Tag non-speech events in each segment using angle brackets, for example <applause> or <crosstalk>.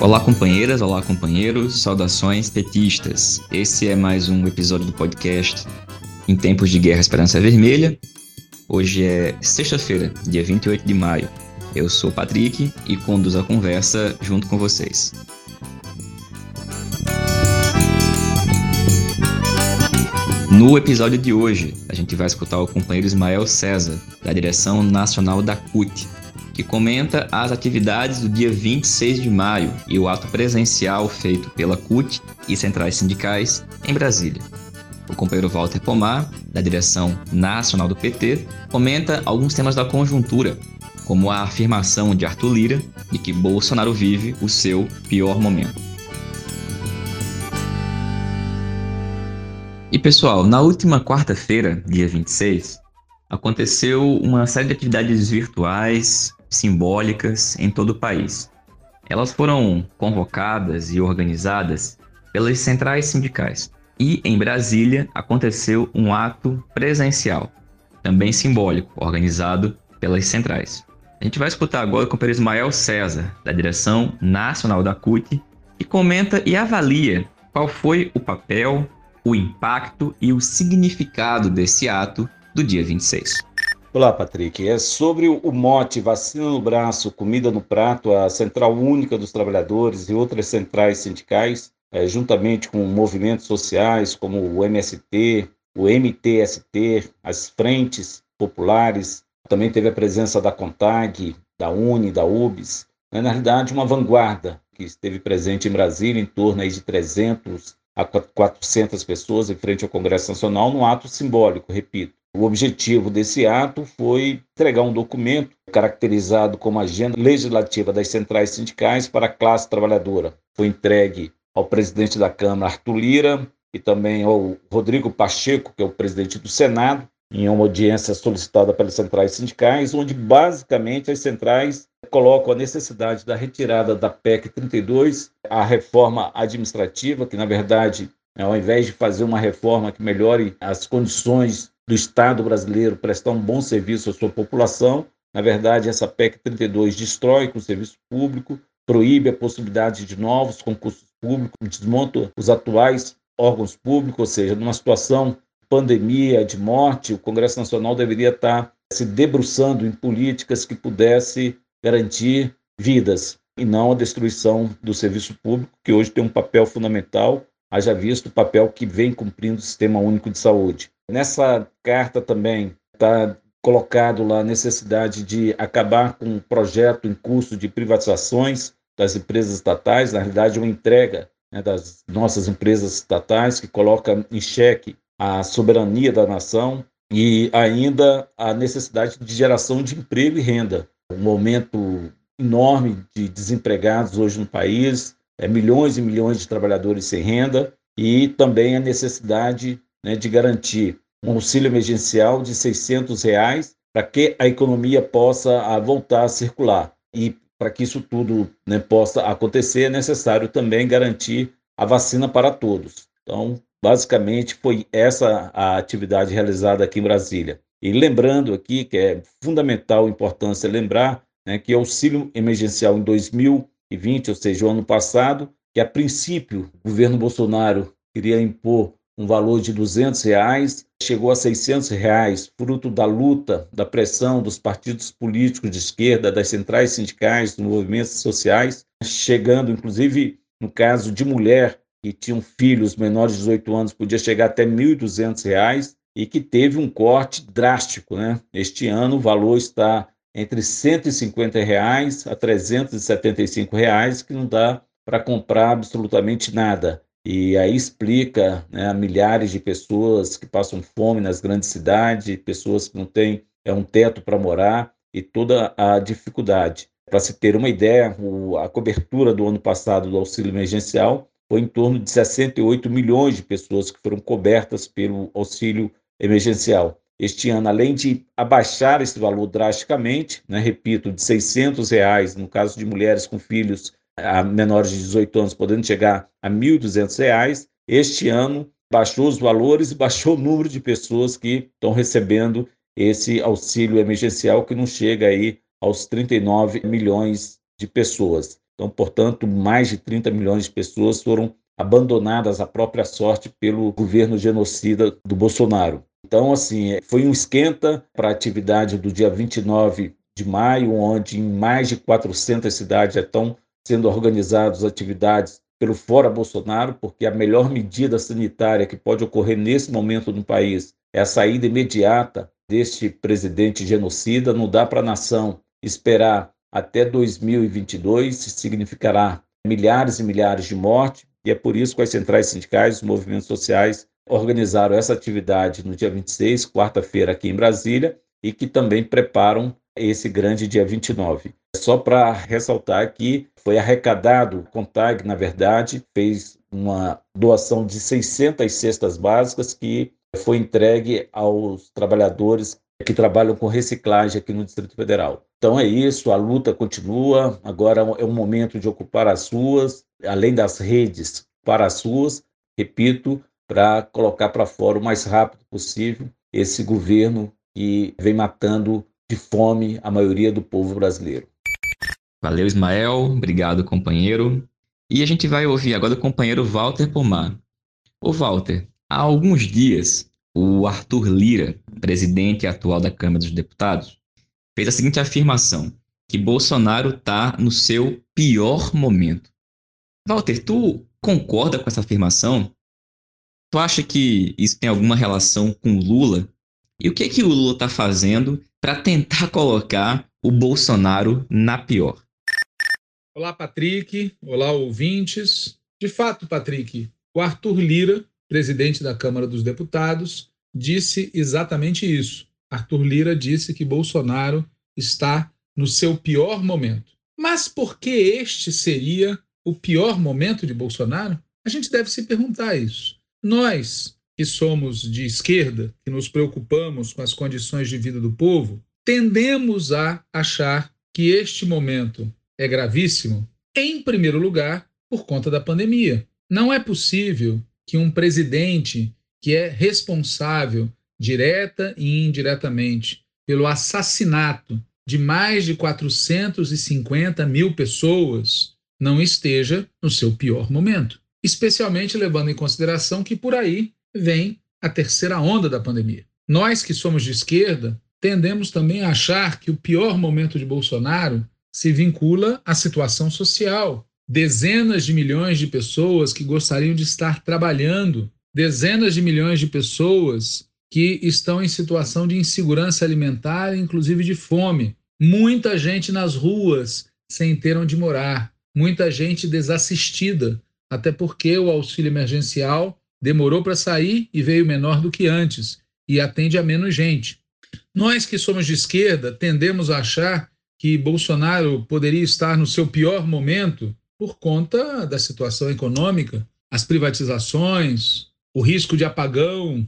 Olá, companheiras, olá, companheiros, saudações petistas. Esse é mais um episódio do podcast Em Tempos de Guerra Esperança Vermelha. Hoje é sexta-feira, dia 28 de maio. Eu sou o Patrick e conduzo a conversa junto com vocês. No episódio de hoje, a gente vai escutar o companheiro Ismael César, da direção nacional da CUT, que comenta as atividades do dia 26 de maio e o ato presencial feito pela CUT e centrais sindicais em Brasília. O companheiro Walter Pomar, da direção nacional do PT, comenta alguns temas da conjuntura, como a afirmação de Arthur Lira de que Bolsonaro vive o seu pior momento. E pessoal, na última quarta-feira, dia 26, aconteceu uma série de atividades virtuais simbólicas em todo o país. Elas foram convocadas e organizadas pelas centrais sindicais. E em Brasília aconteceu um ato presencial, também simbólico, organizado pelas centrais. A gente vai escutar agora com o Ismael César, da direção nacional da CUT, que comenta e avalia qual foi o papel, o impacto e o significado desse ato do dia 26. Olá, Patrick. É sobre o mote Vacina no Braço, Comida no Prato, a Central Única dos Trabalhadores e outras centrais sindicais, é, juntamente com movimentos sociais como o MST, o MTST, as frentes populares, também teve a presença da CONTAG, da UNE, da UBS, é, na realidade uma vanguarda que esteve presente em Brasília, em torno aí de 300 a 400 pessoas em frente ao Congresso Nacional, num ato simbólico, repito o objetivo desse ato foi entregar um documento caracterizado como agenda legislativa das centrais sindicais para a classe trabalhadora. Foi entregue ao presidente da Câmara, Arthur Lira, e também ao Rodrigo Pacheco, que é o presidente do Senado, em uma audiência solicitada pelas centrais sindicais, onde basicamente as centrais colocam a necessidade da retirada da PEC 32, a reforma administrativa, que na verdade, ao invés de fazer uma reforma que melhore as condições do Estado brasileiro prestar um bom serviço à sua população. Na verdade, essa PEC 32 destrói o serviço público, proíbe a possibilidade de novos concursos públicos, desmonta os atuais órgãos públicos, ou seja, numa situação de pandemia, de morte, o Congresso Nacional deveria estar se debruçando em políticas que pudesse garantir vidas e não a destruição do serviço público, que hoje tem um papel fundamental, haja visto o papel que vem cumprindo o Sistema Único de Saúde. Nessa carta também está colocado lá a necessidade de acabar com o projeto em curso de privatizações das empresas estatais, na realidade uma entrega né, das nossas empresas estatais que coloca em xeque a soberania da nação e ainda a necessidade de geração de emprego e renda. Um momento enorme de desempregados hoje no país, é, milhões e milhões de trabalhadores sem renda e também a necessidade né, de garantir um auxílio emergencial de 600 reais para que a economia possa ah, voltar a circular. E para que isso tudo né, possa acontecer, é necessário também garantir a vacina para todos. Então, basicamente, foi essa a atividade realizada aqui em Brasília. E lembrando aqui que é fundamental importância lembrar né, que o auxílio emergencial em 2020, ou seja, o ano passado, que a princípio o governo Bolsonaro queria impor um valor de 200 reais, chegou a 600 reais, fruto da luta, da pressão dos partidos políticos de esquerda, das centrais sindicais, dos movimentos sociais, chegando, inclusive, no caso de mulher que tinham filhos menores de 18 anos, podia chegar até 1.200 reais e que teve um corte drástico. Né? Este ano o valor está entre 150 reais a 375 reais, que não dá para comprar absolutamente nada. E aí explica né, milhares de pessoas que passam fome nas grandes cidades, pessoas que não têm é, um teto para morar e toda a dificuldade. Para se ter uma ideia, o, a cobertura do ano passado do auxílio emergencial foi em torno de 68 milhões de pessoas que foram cobertas pelo auxílio emergencial. Este ano, além de abaixar esse valor drasticamente, né, repito, de 600 reais no caso de mulheres com filhos a menores de 18 anos podendo chegar a R$ 1.200. Este ano baixou os valores e baixou o número de pessoas que estão recebendo esse auxílio emergencial que não chega aí aos 39 milhões de pessoas. Então, portanto, mais de 30 milhões de pessoas foram abandonadas à própria sorte pelo governo genocida do Bolsonaro. Então, assim, foi um esquenta para a atividade do dia 29 de maio, onde em mais de 400 cidades já estão sendo organizadas atividades pelo Fora Bolsonaro, porque a melhor medida sanitária que pode ocorrer nesse momento no país é a saída imediata deste presidente genocida. Não dá para a nação esperar até 2022, significará milhares e milhares de mortes, e é por isso que as centrais sindicais, os movimentos sociais organizaram essa atividade no dia 26, quarta-feira, aqui em Brasília, e que também preparam esse grande dia 29. Só para ressaltar que foi arrecadado, o CONTAG, na verdade, fez uma doação de 600 cestas básicas que foi entregue aos trabalhadores que trabalham com reciclagem aqui no Distrito Federal. Então é isso, a luta continua. Agora é um momento de ocupar as ruas, além das redes, para as ruas, repito, para colocar para fora o mais rápido possível esse governo que vem matando de fome a maioria do povo brasileiro. Valeu, Ismael. Obrigado, companheiro. E a gente vai ouvir agora o companheiro Walter Pomar. Ô, Walter, há alguns dias, o Arthur Lira, presidente atual da Câmara dos Deputados, fez a seguinte afirmação: que Bolsonaro está no seu pior momento. Walter, tu concorda com essa afirmação? Tu acha que isso tem alguma relação com Lula? E o que que o Lula está fazendo para tentar colocar o Bolsonaro na pior? Olá, Patrick. Olá, ouvintes. De fato, Patrick, o Arthur Lira, presidente da Câmara dos Deputados, disse exatamente isso. Arthur Lira disse que Bolsonaro está no seu pior momento. Mas por que este seria o pior momento de Bolsonaro? A gente deve se perguntar isso. Nós, que somos de esquerda, que nos preocupamos com as condições de vida do povo, tendemos a achar que este momento é gravíssimo, em primeiro lugar, por conta da pandemia. Não é possível que um presidente que é responsável, direta e indiretamente, pelo assassinato de mais de 450 mil pessoas, não esteja no seu pior momento. Especialmente levando em consideração que por aí vem a terceira onda da pandemia. Nós que somos de esquerda tendemos também a achar que o pior momento de Bolsonaro se vincula à situação social. Dezenas de milhões de pessoas que gostariam de estar trabalhando, dezenas de milhões de pessoas que estão em situação de insegurança alimentar, inclusive de fome. Muita gente nas ruas sem ter onde morar, muita gente desassistida, até porque o auxílio emergencial demorou para sair e veio menor do que antes e atende a menos gente. Nós que somos de esquerda tendemos a achar que Bolsonaro poderia estar no seu pior momento por conta da situação econômica, as privatizações, o risco de apagão,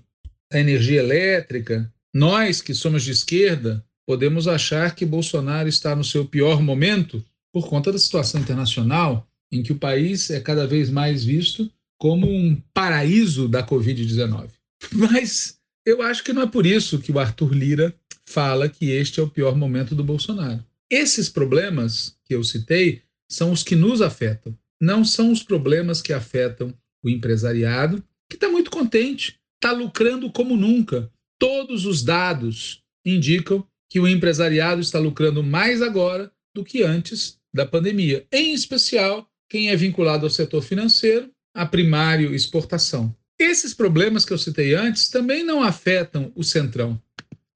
a energia elétrica. Nós que somos de esquerda podemos achar que Bolsonaro está no seu pior momento por conta da situação internacional, em que o país é cada vez mais visto como um paraíso da Covid-19. Mas eu acho que não é por isso que o Arthur Lira fala que este é o pior momento do Bolsonaro. Esses problemas que eu citei são os que nos afetam, não são os problemas que afetam o empresariado, que está muito contente, está lucrando como nunca. Todos os dados indicam que o empresariado está lucrando mais agora do que antes da pandemia, em especial quem é vinculado ao setor financeiro a primário exportação. Esses problemas que eu citei antes também não afetam o Centrão.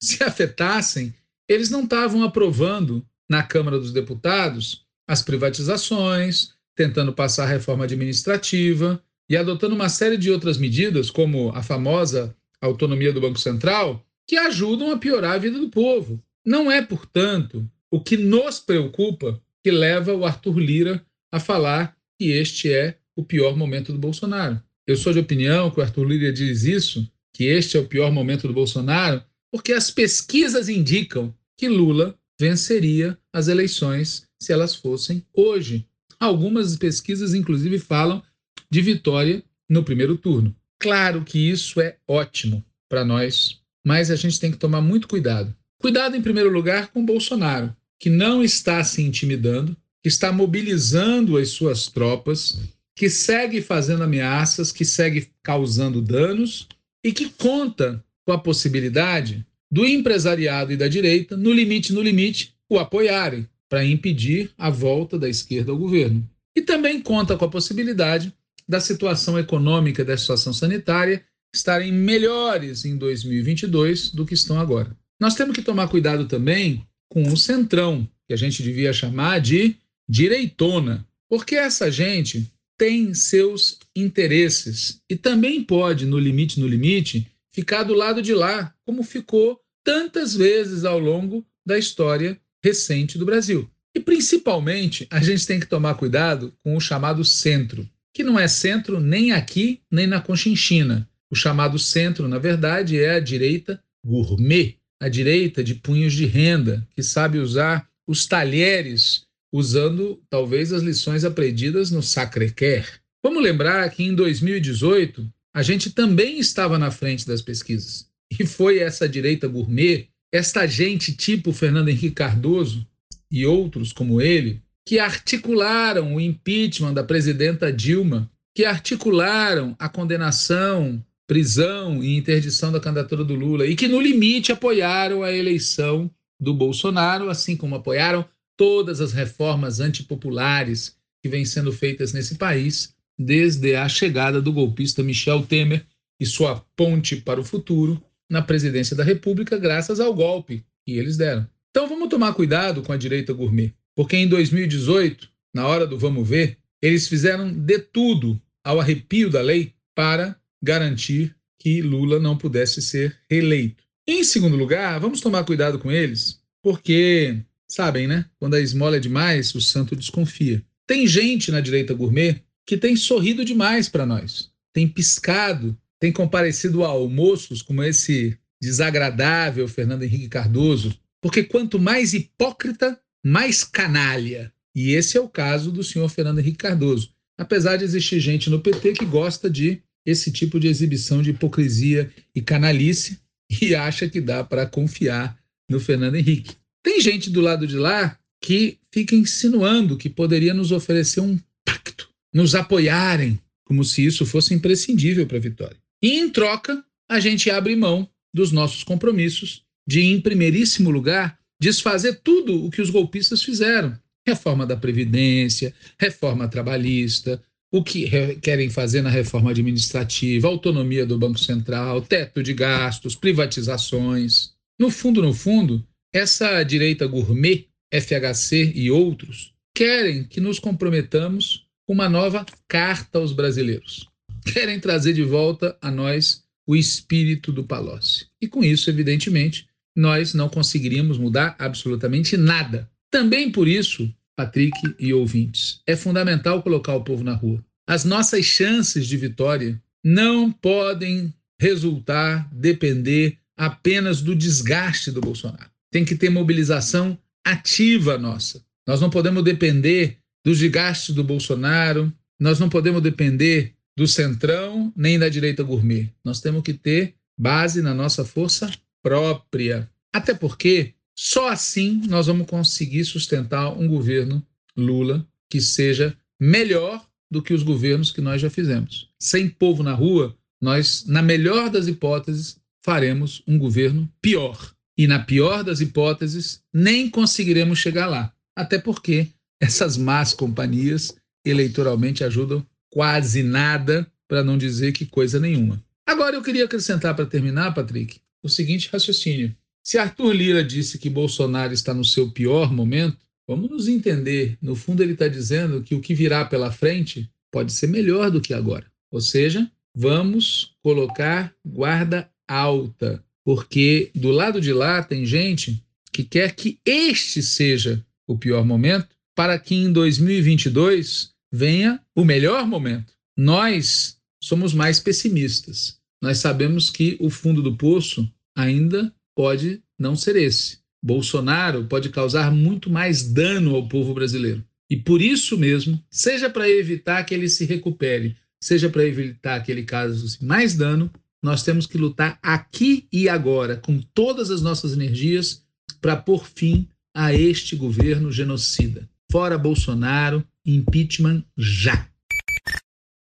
Se afetassem, eles não estavam aprovando na Câmara dos Deputados as privatizações, tentando passar a reforma administrativa e adotando uma série de outras medidas, como a famosa autonomia do Banco Central, que ajudam a piorar a vida do povo. Não é, portanto, o que nos preocupa que leva o Arthur Lira a falar que este é o pior momento do Bolsonaro. Eu sou de opinião que o Arthur Lira diz isso, que este é o pior momento do Bolsonaro, porque as pesquisas indicam que Lula venceria as eleições se elas fossem hoje. Algumas pesquisas, inclusive, falam de vitória no primeiro turno. Claro que isso é ótimo para nós, mas a gente tem que tomar muito cuidado. Cuidado, em primeiro lugar, com Bolsonaro, que não está se intimidando, que está mobilizando as suas tropas, que segue fazendo ameaças, que segue causando danos e que conta com a possibilidade do empresariado e da direita, no limite, no limite, o apoiarem para impedir a volta da esquerda ao governo. E também conta com a possibilidade da situação econômica e da situação sanitária estarem melhores em 2022 do que estão agora. Nós temos que tomar cuidado também com o centrão, que a gente devia chamar de direitona, porque essa gente tem seus interesses e também pode, no limite, no limite, ficar do lado de lá, como ficou tantas vezes ao longo da história recente do Brasil. E principalmente, a gente tem que tomar cuidado com o chamado centro, que não é centro nem aqui, nem na Conchinchina. O chamado centro, na verdade, é a direita gourmet, a direita de punhos de renda, que sabe usar os talheres usando talvez as lições aprendidas no Sacré-Cœur. Vamos lembrar que em 2018 a gente também estava na frente das pesquisas. E foi essa direita gourmet, esta gente tipo Fernando Henrique Cardoso e outros como ele, que articularam o impeachment da presidenta Dilma, que articularam a condenação, prisão e interdição da candidatura do Lula e que no limite apoiaram a eleição do Bolsonaro, assim como apoiaram todas as reformas antipopulares que vêm sendo feitas nesse país desde a chegada do golpista Michel Temer e sua ponte para o futuro na presidência da República, graças ao golpe que eles deram. Então vamos tomar cuidado com a direita gourmet. Porque em 2018, na hora do vamos ver, eles fizeram de tudo ao arrepio da lei para garantir que Lula não pudesse ser reeleito. Em segundo lugar, vamos tomar cuidado com eles, porque sabem, né? Quando a esmola é demais, o santo desconfia. Tem gente na direita gourmet que tem sorrido demais para nós, tem piscado, tem comparecido a almoços como esse desagradável Fernando Henrique Cardoso, porque quanto mais hipócrita, mais canalha. E esse é o caso do senhor Fernando Henrique Cardoso. Apesar de existir gente no PT que gosta de esse tipo de exibição de hipocrisia e canalice <laughs> e acha que dá para confiar no Fernando Henrique. Tem gente do lado de lá que fica insinuando que poderia nos oferecer um pacto, nos apoiarem, como se isso fosse imprescindível para a vitória. E em troca, a gente abre mão dos nossos compromissos de, em primeiríssimo lugar, desfazer tudo o que os golpistas fizeram. Reforma da Previdência, reforma trabalhista, o que querem fazer na reforma administrativa, autonomia do Banco Central, teto de gastos, privatizações. No fundo, no fundo, essa direita gourmet, FHC e outros, querem que nos comprometamos com uma nova carta aos brasileiros. Querem trazer de volta a nós o espírito do Palocci. E com isso, evidentemente, nós não conseguiríamos mudar absolutamente nada. Também por isso, Patrick e ouvintes, é fundamental colocar o povo na rua. As nossas chances de vitória não podem resultar, depender apenas do desgaste do Bolsonaro. Tem que ter mobilização ativa nossa. Nós não podemos depender dos desgastes do Bolsonaro, nós não podemos depender do centrão nem da direita gourmet. Nós temos que ter base na nossa força própria. Até porque só assim nós vamos conseguir sustentar um governo Lula que seja melhor do que os governos que nós já fizemos. Sem povo na rua, nós, na melhor das hipóteses, faremos um governo pior. E na pior das hipóteses, nem conseguiremos chegar lá. Até porque essas más companhias eleitoralmente ajudam quase nada, para não dizer que coisa nenhuma. Agora eu queria acrescentar para terminar, Patrick, o seguinte raciocínio. Se Arthur Lira disse que Bolsonaro está no seu pior momento, vamos nos entender. No fundo, ele está dizendo que o que virá pela frente pode ser melhor do que agora. Ou seja, vamos colocar guarda alta, porque do lado de lá tem gente que quer que este seja o pior momento para que em 2022 venha o melhor momento. Nós somos mais pessimistas nós sabemos que o fundo do poço ainda pode não ser esse. Bolsonaro pode causar muito mais dano ao povo brasileiro. E por isso mesmo, seja para evitar que ele se recupere, seja para evitar que ele cause mais dano, nós temos que lutar aqui e agora, com todas as nossas energias, para pôr fim a este governo genocida. Fora Bolsonaro, impeachment já.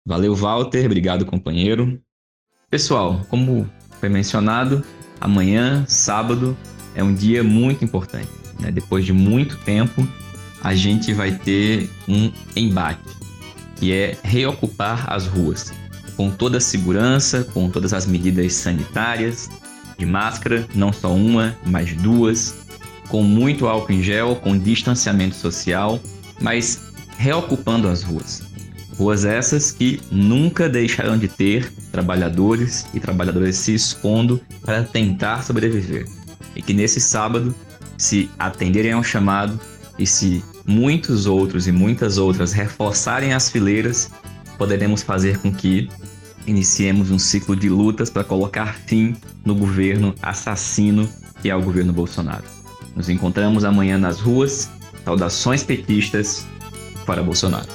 Valeu, Walter. Obrigado, companheiro. Pessoal, como foi mencionado, amanhã, sábado, é um dia muito importante. Né? Depois de muito tempo, a gente vai ter um embate, que é reocupar as ruas, com toda a segurança, com todas as medidas sanitárias, de máscara, não só uma, mas duas, com muito álcool em gel, com distanciamento social, mas reocupando as ruas. Ruas essas que nunca deixarão de ter trabalhadores e trabalhadoras se expondo para tentar sobreviver. E que nesse sábado, se atenderem ao chamado e se muitos outros e muitas outras reforçarem as fileiras, poderemos fazer com que iniciemos um ciclo de lutas para colocar fim no governo assassino que é o governo Bolsonaro. Nos encontramos amanhã nas ruas. Saudações petistas para Bolsonaro.